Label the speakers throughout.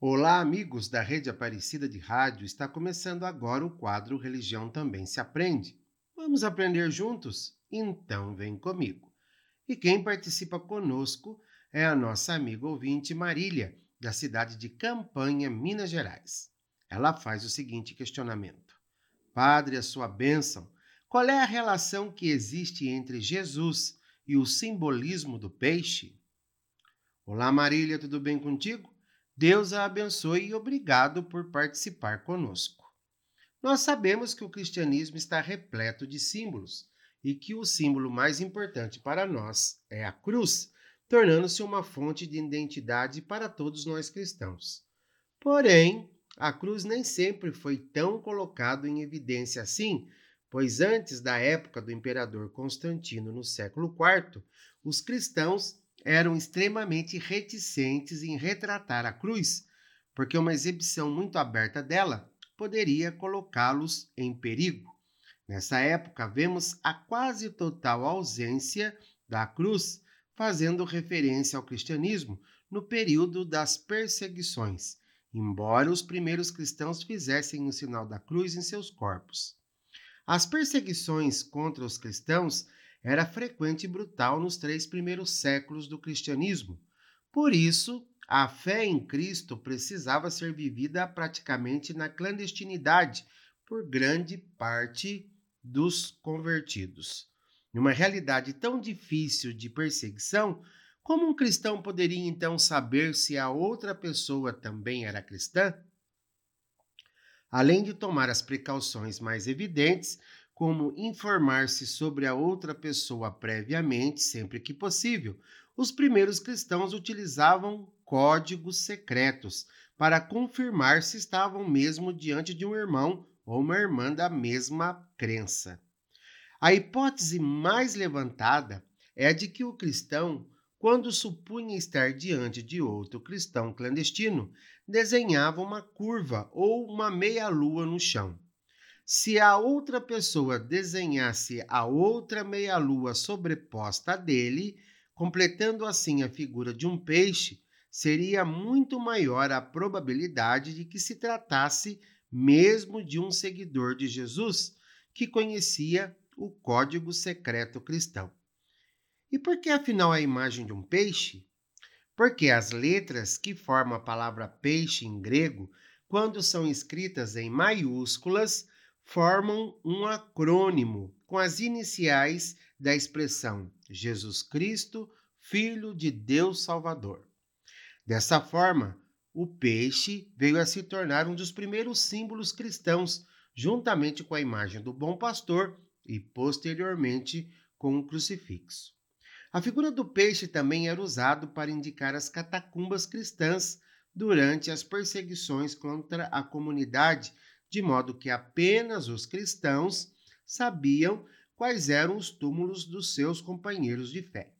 Speaker 1: Olá, amigos da Rede Aparecida de Rádio. Está começando agora o quadro Religião Também se Aprende. Vamos aprender juntos? Então vem comigo. E quem participa conosco é a nossa amiga ouvinte Marília, da cidade de Campanha, Minas Gerais. Ela faz o seguinte questionamento: Padre, a sua bênção, qual é a relação que existe entre Jesus e o simbolismo do peixe? Olá, Marília, tudo bem contigo? Deus a abençoe e obrigado por participar conosco. Nós sabemos que o cristianismo está repleto de símbolos e que o símbolo mais importante para nós é a cruz, tornando-se uma fonte de identidade para todos nós cristãos. Porém, a cruz nem sempre foi tão colocado em evidência assim, pois antes da época do imperador Constantino no século IV, os cristãos eram extremamente reticentes em retratar a cruz, porque uma exibição muito aberta dela poderia colocá-los em perigo. Nessa época, vemos a quase total ausência da cruz, fazendo referência ao cristianismo no período das perseguições, embora os primeiros cristãos fizessem o sinal da cruz em seus corpos. As perseguições contra os cristãos era frequente e brutal nos três primeiros séculos do cristianismo. Por isso, a fé em Cristo precisava ser vivida praticamente na clandestinidade por grande parte dos convertidos. Numa realidade tão difícil de perseguição, como um cristão poderia então saber se a outra pessoa também era cristã? Além de tomar as precauções mais evidentes, como informar-se sobre a outra pessoa previamente, sempre que possível, os primeiros cristãos utilizavam códigos secretos para confirmar se estavam mesmo diante de um irmão ou uma irmã da mesma crença. A hipótese mais levantada é de que o cristão, quando supunha estar diante de outro cristão clandestino, desenhava uma curva ou uma meia-lua no chão. Se a outra pessoa desenhasse a outra meia-lua sobreposta a dele, completando assim a figura de um peixe, seria muito maior a probabilidade de que se tratasse mesmo de um seguidor de Jesus que conhecia o código secreto cristão. E por que afinal a imagem de um peixe? Porque as letras que formam a palavra peixe em grego, quando são escritas em maiúsculas, formam um acrônimo com as iniciais da expressão Jesus Cristo, Filho de Deus Salvador. Dessa forma, o peixe veio a se tornar um dos primeiros símbolos cristãos, juntamente com a imagem do bom pastor e, posteriormente, com o crucifixo. A figura do peixe também era usado para indicar as catacumbas cristãs durante as perseguições contra a comunidade de modo que apenas os cristãos sabiam quais eram os túmulos dos seus companheiros de fé.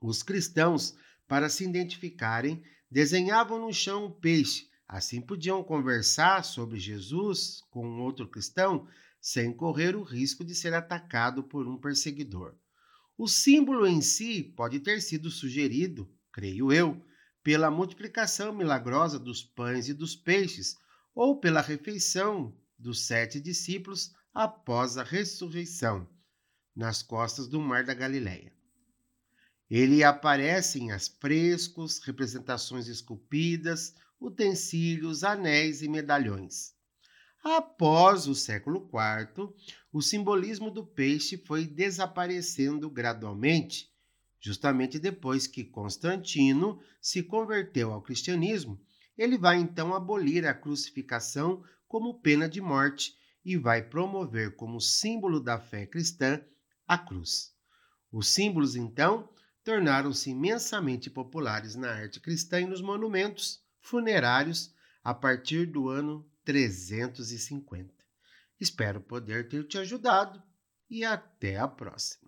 Speaker 1: Os cristãos, para se identificarem, desenhavam no chão um peixe, assim podiam conversar sobre Jesus com um outro cristão sem correr o risco de ser atacado por um perseguidor. O símbolo em si pode ter sido sugerido, creio eu, pela multiplicação milagrosa dos pães e dos peixes, ou pela refeição dos sete discípulos após a ressurreição, nas costas do Mar da Galileia. Ele aparece em frescos, representações esculpidas, utensílios, anéis e medalhões. Após o século IV, o simbolismo do peixe foi desaparecendo gradualmente, justamente depois que Constantino se converteu ao cristianismo ele vai então abolir a crucificação como pena de morte e vai promover como símbolo da fé cristã a cruz. Os símbolos, então, tornaram-se imensamente populares na arte cristã e nos monumentos funerários a partir do ano 350. Espero poder ter te ajudado e até a próxima.